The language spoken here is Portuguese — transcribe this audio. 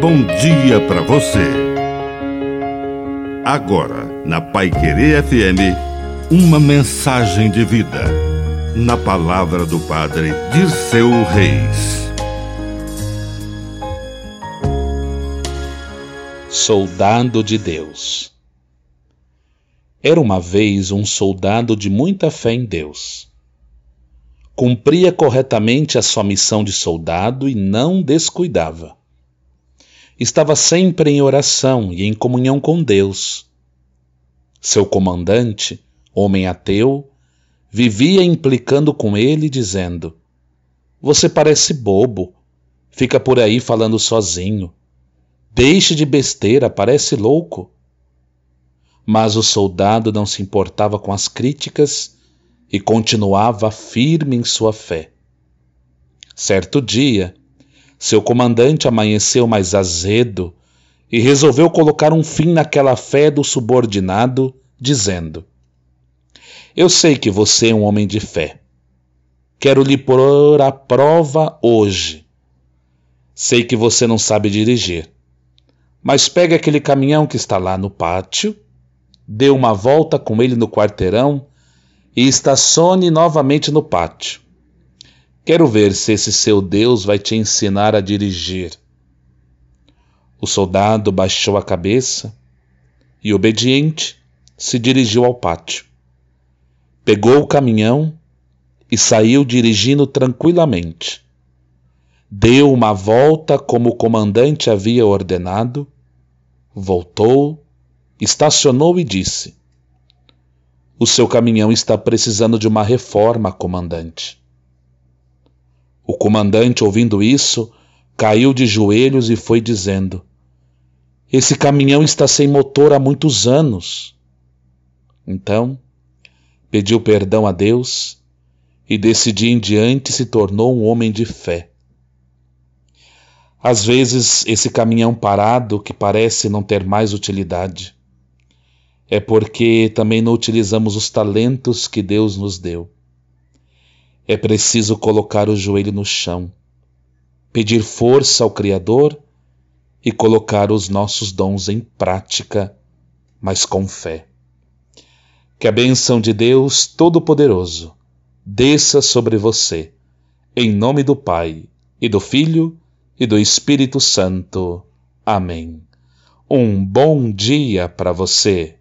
bom dia para você. Agora, na Pai Querer FM, uma mensagem de vida. Na palavra do Padre Dirceu Reis. Soldado de Deus. Era uma vez um soldado de muita fé em Deus. Cumpria corretamente a sua missão de soldado e não descuidava estava sempre em oração e em comunhão com Deus. Seu comandante, homem ateu, vivia implicando com ele, dizendo: Você parece bobo, fica por aí falando sozinho. Deixe de besteira, parece louco. Mas o soldado não se importava com as críticas e continuava firme em sua fé. Certo dia, seu comandante amanheceu mais azedo e resolveu colocar um fim naquela fé do subordinado, dizendo: Eu sei que você é um homem de fé. Quero lhe pôr à prova hoje. Sei que você não sabe dirigir, mas pegue aquele caminhão que está lá no pátio, dê uma volta com ele no quarteirão e estacione novamente no pátio. Quero ver se esse seu Deus vai te ensinar a dirigir. O soldado baixou a cabeça e, obediente, se dirigiu ao pátio. Pegou o caminhão e saiu dirigindo tranquilamente. Deu uma volta como o comandante havia ordenado, voltou, estacionou e disse: O seu caminhão está precisando de uma reforma, comandante. Comandante, ouvindo isso, caiu de joelhos e foi dizendo: Esse caminhão está sem motor há muitos anos. Então, pediu perdão a Deus e desse dia em diante se tornou um homem de fé. Às vezes, esse caminhão parado que parece não ter mais utilidade é porque também não utilizamos os talentos que Deus nos deu. É preciso colocar o joelho no chão, pedir força ao Criador e colocar os nossos dons em prática, mas com fé. Que a bênção de Deus Todo-Poderoso desça sobre você, em nome do Pai, e do Filho, e do Espírito Santo. Amém. Um bom dia para você.